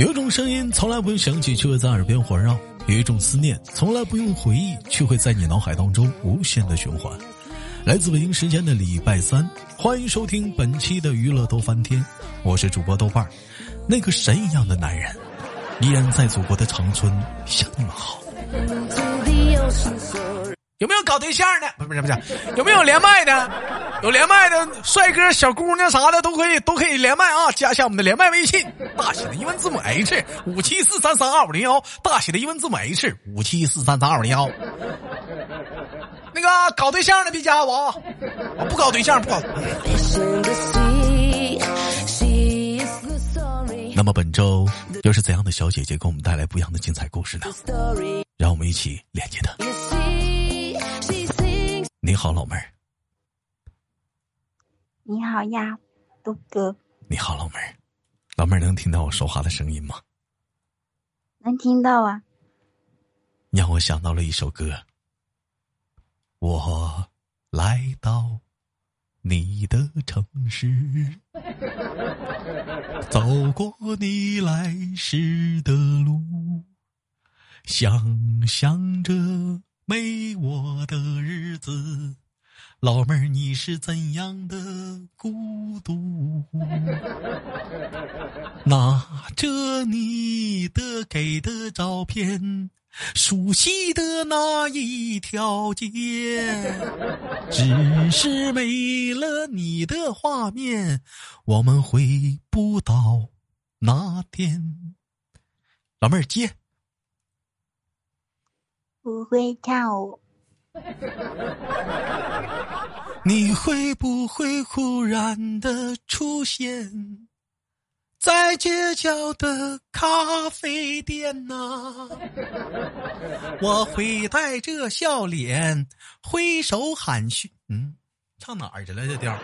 有一种声音从来不用响起，却会在耳边环绕；有一种思念从来不用回忆，却会在你脑海当中无限的循环。来自北京时间的礼拜三，欢迎收听本期的娱乐逗翻天，我是主播豆瓣儿。那个神一样的男人，依然在祖国的长春向你们好。有没有搞对象的？不是不是不是，有没有连麦的？有连麦的帅哥、小姑娘啥的都可以都可以连麦啊！加一下我们的连麦微信，大写的英文字母 H 五七四三三二五零幺，大写的英文字母 H 五七四三三二五零幺。那个搞对象的别加我啊！不搞对象不搞。那么本周又是怎样的小姐姐给我们带来不一样的精彩故事呢？让我们一起连接她。你好，老妹儿。你好呀，杜哥。你好，老妹儿。老妹儿能听到我说话的声音吗？能听到啊。让我想到了一首歌。我来到你的城市，走过你来时的路，想象着没我的日子。老妹儿，你是怎样的孤独？拿着你的给的照片，熟悉的那一条街，只是没了你的画面，我们回不到那天。老妹儿接，不会跳舞。你会不会忽然的出现在街角的咖啡店呢？我会带着笑脸挥手喊去。嗯，唱哪儿去了这调？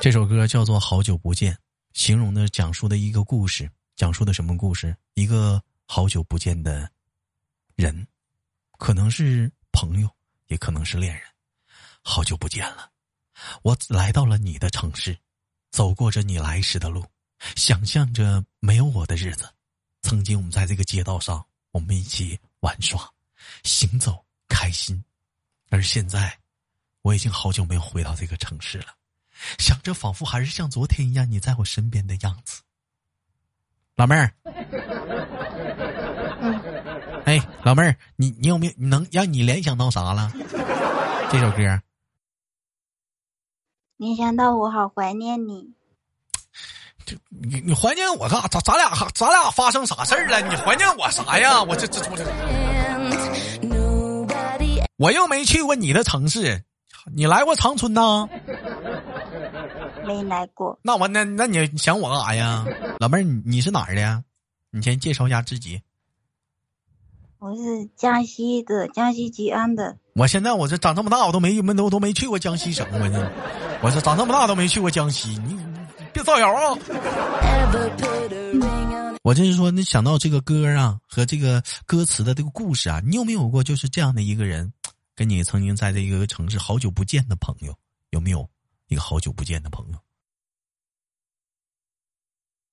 这首歌叫做《好久不见》，形容的讲述的一个故事。讲述的什么故事？一个好久不见的人，可能是朋友，也可能是恋人。好久不见了，我来到了你的城市，走过着你来时的路，想象着没有我的日子。曾经我们在这个街道上，我们一起玩耍、行走、开心。而现在，我已经好久没有回到这个城市了，想着仿佛还是像昨天一样，你在我身边的样子。老妹儿，哎，老妹儿，你你有没有能让你联想到啥了？这首歌，联想到我好怀念你。就你你怀念我干啥？咱咱俩咱俩发生啥事儿了？你怀念我啥呀？我这这我这，我又没去过你的城市，你来过长春呐？没来过，那我那那你想我干啥呀，老妹儿？你你是哪儿的呀？你先介绍一下自己。我是江西的，江西吉安的。我现在我这长这么大，我都没没都都没去过江西省，我这我这长这么大都没去过江西，你别造谣啊！我就是说，你想到这个歌啊和这个歌词的这个故事啊，你有没有过就是这样的一个人，跟你曾经在这个城市好久不见的朋友，有没有？一个好久不见的朋友，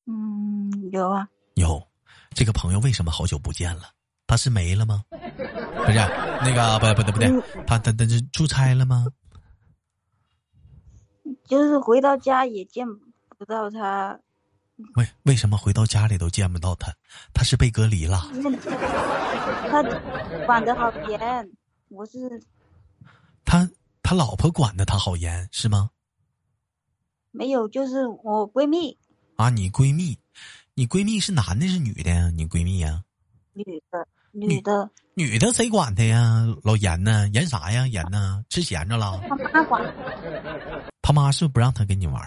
嗯，有啊，有。这个朋友为什么好久不见了？他是没了吗？不是，那个不不对不对，他他他是出差了吗？就是回到家也见不到他。为为什么回到家里都见不到他？他是被隔离了。他管的好严，我是他他老婆管的他好严是吗？没有，就是我闺蜜啊，你闺蜜，你闺蜜是男的是女的呀？你闺蜜呀？女的，女的，女的谁管她呀？老严呢？严啥呀？严呢？吃闲着了？他妈管。他妈是不是不让他跟你玩？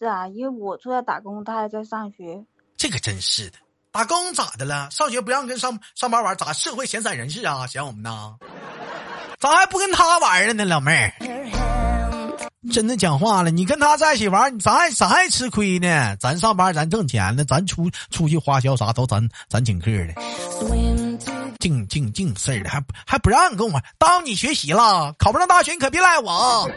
是啊，因为我出来打工，他还在上学。这个真是的，打工咋的了？上学不让跟上上班玩，咋社会闲散人士啊？嫌我们呢？咋还不跟他玩了呢，老妹儿？真的讲话了，你跟他在一起玩，咱还咱还吃亏呢。咱上班，咱挣钱呢，咱出出去花销啥都咱咱请客的。净净净事儿的，还还不让跟我玩耽误你学习了，考不上大学你可别赖我。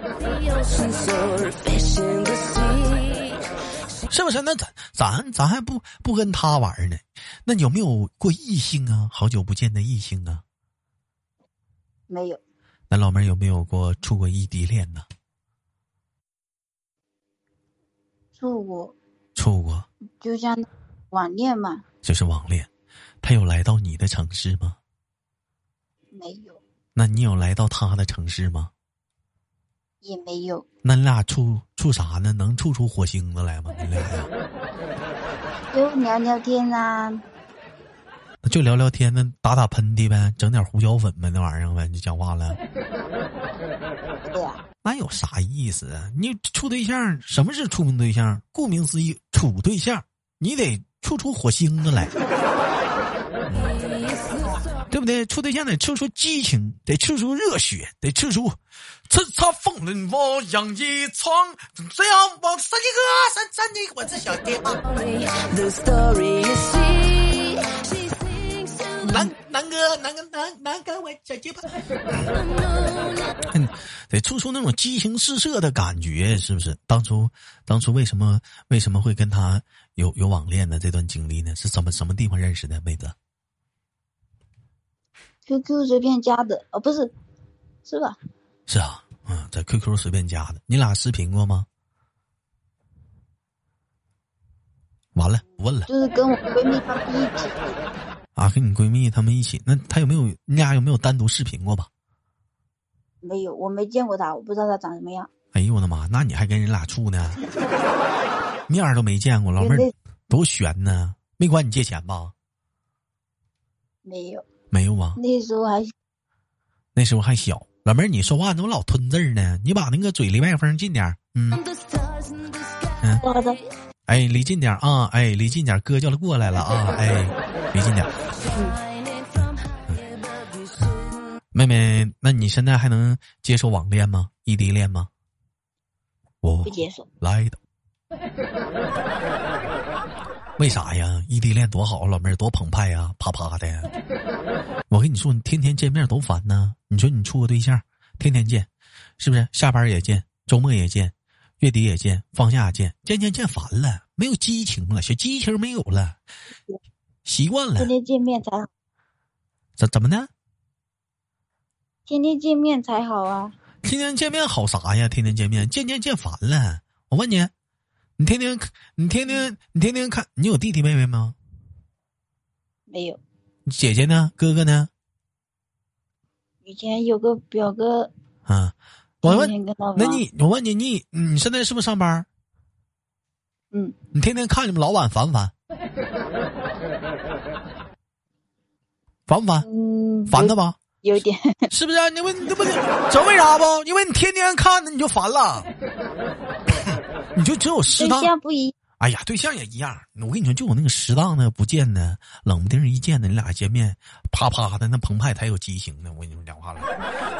是不是？那咱咱咱还不不跟他玩呢？那有没有过异性啊？好久不见的异性啊？没有。那老妹儿有没有过处过异地恋呢？处过。处过。就像网恋嘛。就是网恋，他有来到你的城市吗？没有。那你有来到他的城市吗？也没有。那你俩处处啥呢？能处出火星子来吗？你俩呀？就聊聊天啊。那就聊聊天，那打打喷嚏呗，整点胡椒粉呗，那玩意儿呗，就讲话了。那有啥意思啊？你处对象，什么是处对象？顾名思义，处对象，你得处出火星子来。对不对？处对象得处出激情，得处出热血，得处出叱咤风云我杨一闯，这样往三几个三三的我这小爹啊！南南哥，南哥，南南哥，我小鸡巴，得处出那种激情四射的感觉，是不是？当初当初为什么为什么会跟他有有网恋的？这段经历呢？是怎么什么地方认识的，妹子？QQ 随便加的哦，不是，是吧？是啊，嗯，在 QQ 随便加的。你俩视频过吗？完了，不问了。就是跟我闺蜜她们一起。啊，跟你闺蜜她们一起，那她有没有？你俩有没有单独视频过吧？没有，我没见过她，我不知道她长什么样。哎呦我的妈！那你还跟人俩处呢？面都没见过，老妹儿多悬呢！没管你借钱吧？没有。没有啊，那时候还，那时候还小。老妹儿，你说话怎么老吞字儿呢？你把那个嘴离麦克风近点嗯。哎，离近点啊！哎，离近点，哥叫他过来了啊！哎，离近点。妹妹，那你现在还能接受网恋吗？异地恋吗？我不接受。来的。为啥呀？异地恋多好，老妹儿多澎湃呀，啪啪的。我跟你说，你天天见面都烦呢。你说你处个对象，天天见，是不是？下班也见，周末也见，月底也见，放假见，见见见烦了，没有激情了，小激情没有了，习惯了。天天见面才好。怎怎么的？天天见面才好啊！天天见面好啥呀？天天见面，见见见烦了。我问你。你天天，你天天，你天天看，你有弟弟妹妹吗？没有。姐姐呢？哥哥呢？以前有个表哥。啊，我问，那你，我问你，你你现在是不是上班？嗯。你天天看你们老板烦不烦？烦不烦？嗯。烦他吧？有点。是不是？啊你问，你不，知道为啥不？因为你天天看着你就烦了。你就只有适当，对象不一。哎呀，对象也一样。我跟你说，就我那个适当的不见的，冷不丁一见的，你俩见面，啪啪的那澎湃才有激情呢。我跟你们讲话了，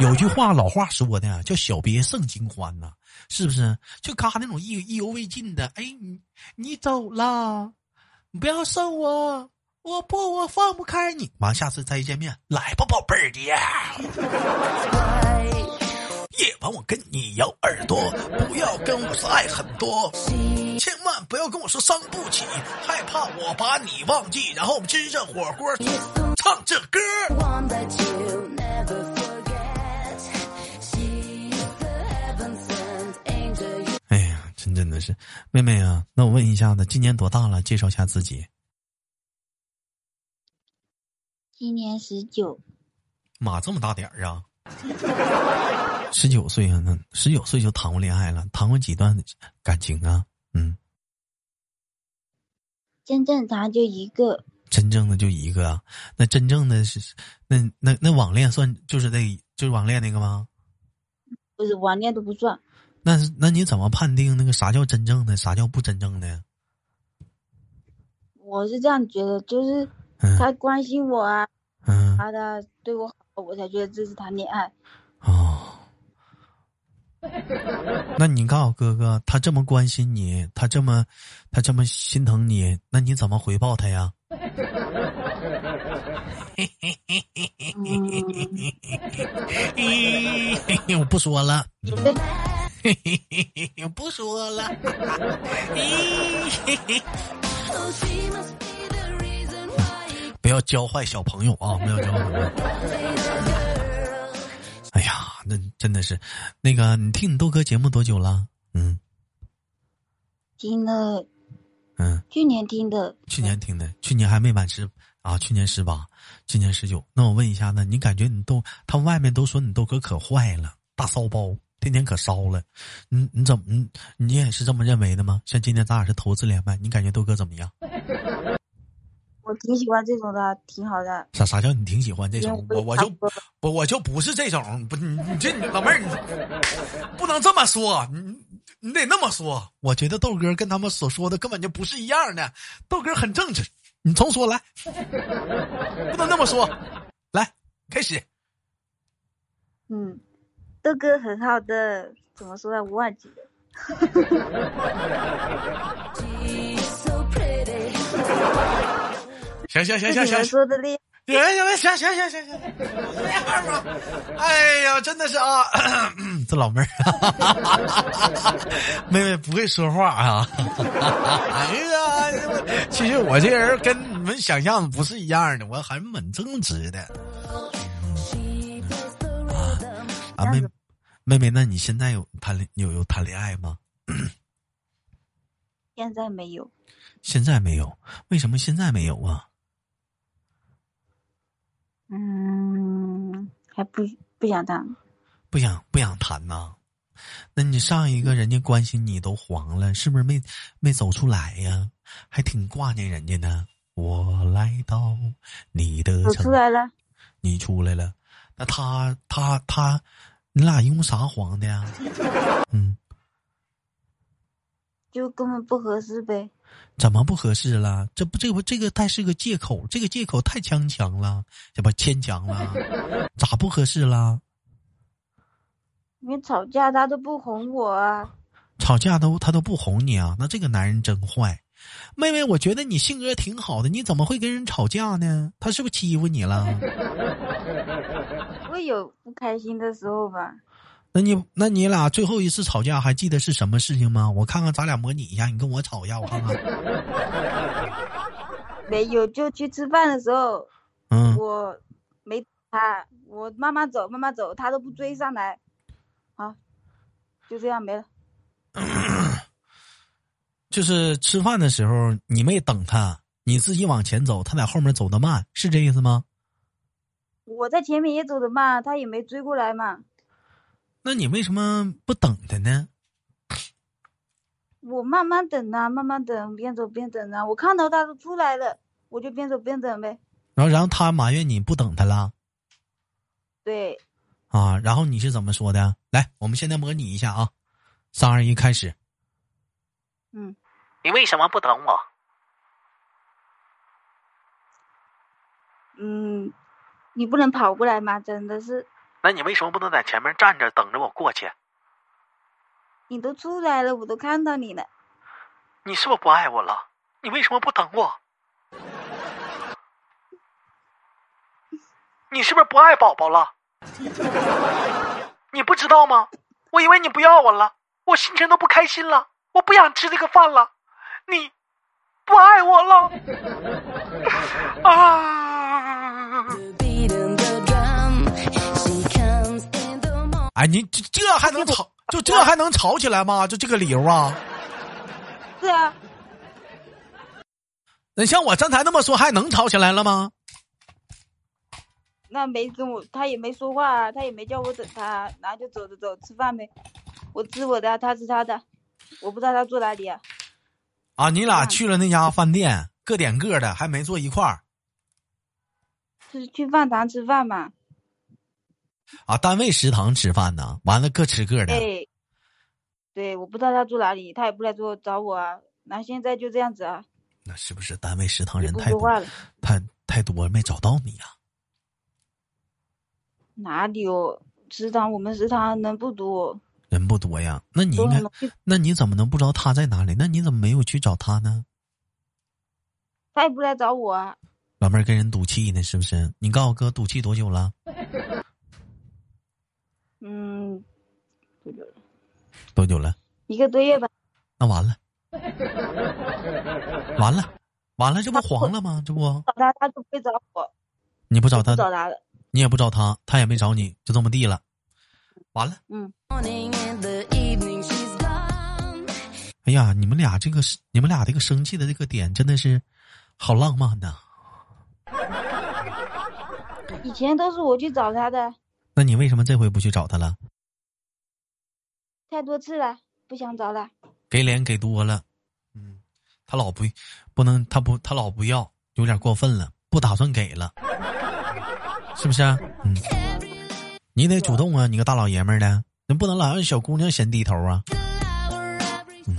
有句话老话说的叫“小别胜新欢”呐，是不是？就嘎那种意意犹未尽的，哎，你你走了，你不要送我，我不我放不开你。完，下次再一见面，来吧，宝贝儿的。夜晚我跟你咬耳朵，不要跟我说爱很多，千万不要跟我说伤不起，害怕我把你忘记，然后我们吃着火锅，唱这歌。哎呀，真真的是，妹妹啊，那我问一下子，今年多大了？介绍一下自己。今年十九。妈，这么大点儿啊！十九岁啊，那十九岁就谈过恋爱了，谈过几段感情啊？嗯，真正谈就一个，真正的就一个啊？那真正的是那那那网恋算就是那就是网恋那个吗？不是网恋都不算。那那你怎么判定那个啥叫真正的，啥叫不真正的？我是这样觉得，就是他关心我啊，嗯，他的对我好，我才觉得这是谈恋爱。哦，那你告诉哥哥，他这么关心你，他这么，他这么心疼你，那你怎么回报他呀？我不说了，我不说了。不要教坏小朋友啊！不要教坏朋友。哎呀，那真的是，那个你听你豆哥节目多久了？嗯，听了，嗯，去年听的，去年听的，去年还没满十啊，去年十八，今年十九。那我问一下呢，你感觉你豆他外面都说你豆哥可坏了，大骚包，天天可骚了，你你怎么你你也是这么认为的吗？像今天咱俩是头次连麦，你感觉豆哥怎么样？我挺喜欢这种的，挺好的。啥啥叫你挺喜欢这种？我我就我我就不是这种，不你你这老妹儿你不能这么说，你你得那么说。我觉得豆哥跟他们所说的根本就不是一样的，豆哥很正直。你重说来，不能那么说。来，开始。嗯，豆哥很好的，怎么说呢？我忘记了。行行行行行，说的厉行行行行行行行，这样吧。哎呀，真的是啊，这老妹儿，妹妹不会说话啊。哎呀，其实我这人跟你们想象的不是一样的，我还蛮正直的。啊啊，妹妹妹，那你现在有谈恋有有谈恋爱吗？现在没有。现在没有？为什么现在没有啊？嗯，还不不想谈，不想不想谈呐？那你上一个人家关心你都黄了，是不是没没走出来呀？还挺挂念人家呢。我来到你的城，出来了，你出来了。那他他他，你俩因为啥黄的呀？嗯，就根本不合适呗。怎么不合适了？这不，这不，这个太是个借口，这个借口太牵强了，这不牵强了？咋不合适了？你吵架他都不哄我啊！吵架都他都不哄你啊？那这个男人真坏。妹妹，我觉得你性格挺好的，你怎么会跟人吵架呢？他是不是欺负你了？会有不开心的时候吧。那你那你俩最后一次吵架还记得是什么事情吗？我看看咱俩模拟一下，你跟我吵一下，我看看。没有，就去吃饭的时候，嗯，我没他，我慢慢走，慢慢走，他都不追上来，好，就这样没了。就是吃饭的时候你没等他，你自己往前走，他在后面走的慢，是这意思吗？我在前面也走的慢，他也没追过来嘛。那你为什么不等他呢？我慢慢等啊，慢慢等，边走边等啊。我看到他都出来了，我就边走边等呗。然后，然后他埋怨你不等他了。对。啊，然后你是怎么说的？来，我们现在模拟一下啊，三二一，开始。嗯。你为什么不等我？嗯，你不能跑过来吗？真的是。那你为什么不能在前面站着等着我过去？你都出来了，我都看到你了。你是不是不爱我了？你为什么不等我？你是不是不爱宝宝了？你不知道吗？我以为你不要我了，我心情都不开心了，我不想吃这个饭了。你不爱我了 啊！哎，你这这还能吵？就这还能吵起来吗？就这个理由啊？是啊。那像我刚才那么说，还能吵起来了吗？那没跟我，他也没说话，他也没叫我等他，然后就走着走吃饭呗。我吃我的，他吃他的，我不知道他住哪里啊。啊，你俩去了那家饭店，各点各的，还没坐一块儿。是去饭堂吃饭嘛？啊，单位食堂吃饭呢，完了各吃各的。对，对，我不知道他住哪里，他也不来做找我啊。那现在就这样子啊？那是不是单位食堂人太多了？太太多没找到你呀？哪里哦食堂？我们食堂人不多。人不多呀？那你应该，那你怎么能不知道他在哪里？那你怎么没有去找他呢？他也不来找我啊。老妹儿跟人赌气呢，是不是？你告诉我哥赌气多久了？多久了？多久了？一个多月吧。那完了，完了，完了，这不黄了吗？这不找他，他就不会找我。你不找他，找他了。你也不找他，他也没找你，就这么地了。完了。嗯。哎呀，你们俩这个，你们俩这个生气的这个点真的是好浪漫呐！以前都是我去找他的。那你为什么这回不去找他了？太多次了，不想找了。给脸给多了，嗯，他老不不能，他不他老不要，有点过分了，不打算给了，是不是？嗯，你得主动啊，你个大老爷们儿的，你不能老让小姑娘先低头啊。嗯，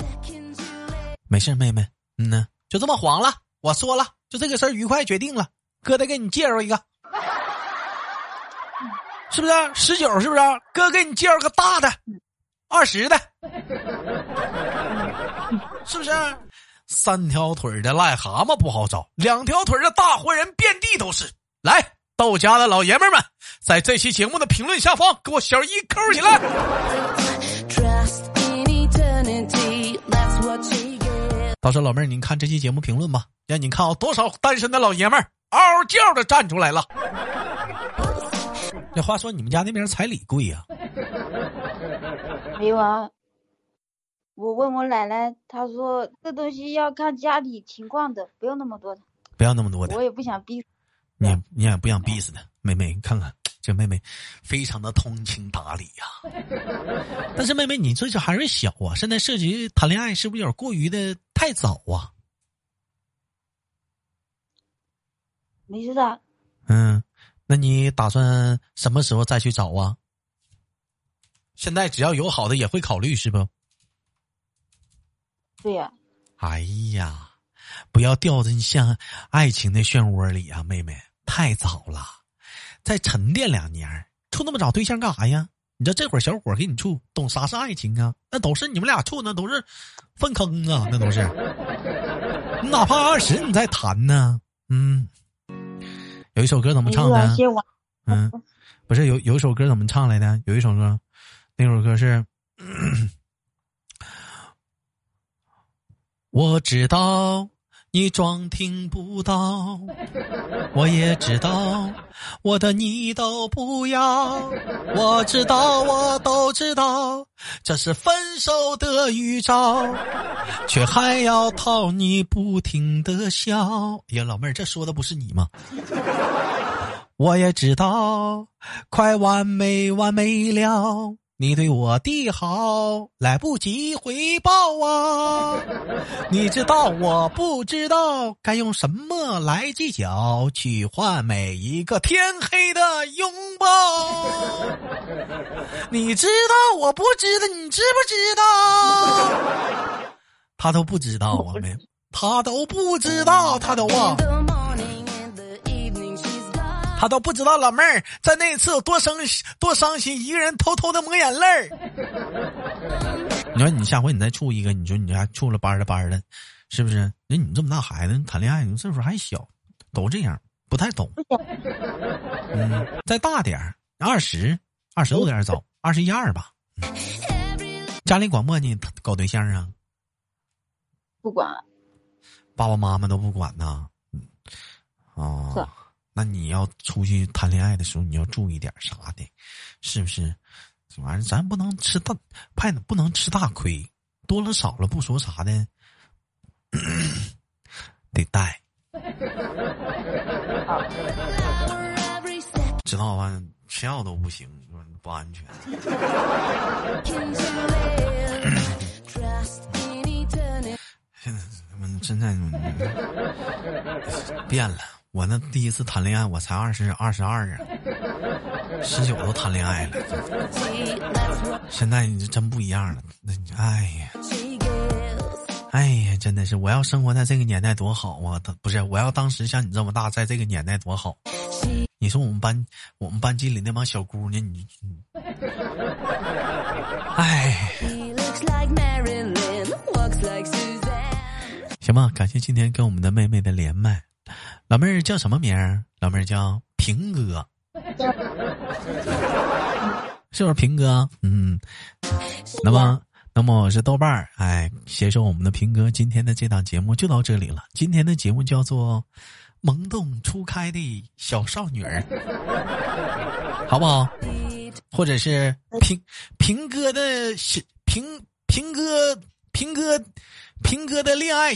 没事，妹妹，嗯呢，就这么黄了。我说了，就这个事儿愉快决定了，哥得给你介绍一个。是不是十九？是不是哥给你介绍个大的，二十的，是不是？三条腿的癞蛤蟆不好找，两条腿的大活人遍地都是。来，到家的老爷们们，在这期节目的评论下方给我小一扣起来。到时候老妹儿，你看这期节目评论吧，让你看啊，多少单身的老爷们儿嗷嗷叫的站出来了。那话说，你们家那边彩礼贵呀？没有啊，我问我奶奶，她说这东西要看家里情况的，不用那么多的。不要那么多的。我也不想逼。你也你也不想逼死他，妹妹，你看看这妹妹，非常的通情达理呀。但是妹妹，你这就还是小啊，现在涉及谈恋爱，是不是有点过于的太早啊？没事的。嗯。那你打算什么时候再去找啊？现在只要有好的也会考虑，是不？对呀。哎呀，不要掉进像爱情的漩涡里啊，妹妹，太早了，再沉淀两年，处那么早对象干啥呀？你知道这会儿小伙给你处，懂啥是爱情啊？那都是你们俩处，那都是粪坑啊，那都是。你 哪怕二十，你再谈呢？嗯。有一首歌怎么唱的？嗯，不是有有一首歌怎么唱来的？有一首歌，那首歌是，我知道你装听不到，我也知道我的你都不要，我知道我都知道，这是分手的预兆，却还要讨你不停的笑。哎呀，老妹儿，这说的不是你吗？我也知道，快完没完没了。你对我的好来不及回报啊！你知道我不知道该用什么来计较，去换每一个天黑的拥抱。你知道我不知道，你知不知道？他都不知道啊，没，他都不知道，他都忘。他都不知道老妹儿在那一次有多伤多伤心，一个人偷偷的抹眼泪儿。你说你下回你再处一个，你说你还处了班的班的，是不是？那你这么大孩子谈恋爱，你岁数还小，都这样，不太懂。嗯，再大点儿，二十二十有点早，二十一二吧。家里管不管你搞对象啊？不管。爸爸妈妈都不管呐。嗯。啊。那你要出去谈恋爱的时候，你要注意点啥的，是不是？这玩意儿咱不能吃大派，不能吃大亏，多了少了不说啥的，得带，知道吧？吃药都不行，不安全。现在他们现在 变了。我那第一次谈恋爱，我才二十二十二啊，十九都谈恋爱了。现在你这真不一样了，那哎呀，哎呀，真的是，我要生活在这个年代多好啊！不是，我要当时像你这么大，在这个年代多好。你说我们班我们班级里那帮小姑娘，你，哎，行吧，感谢今天跟我们的妹妹的连麦。老妹儿叫什么名儿？老妹儿叫平哥，是不是平哥？嗯，那么。那么我是豆瓣儿，哎，携手我们的平哥，今天的这档节目就到这里了。今天的节目叫做《萌动初开的小少女儿》，好不好？或者是平平哥的平平哥平哥平哥的恋爱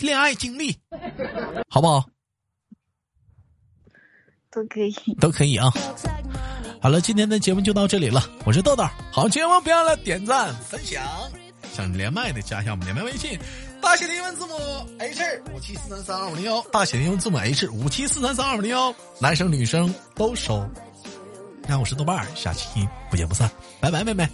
恋爱经历，好不好？都可以，都可以啊。好了，今天的节目就到这里了。我是豆豆，好，节目别忘了点赞分享。想连麦的加一下我们连麦微信，大写的英文字母 H 五七四三三二五零幺，大写的英文字母 H 五七四三三二五零幺，男生女生都收。那我是豆瓣儿，下期不见不散，拜拜，妹妹。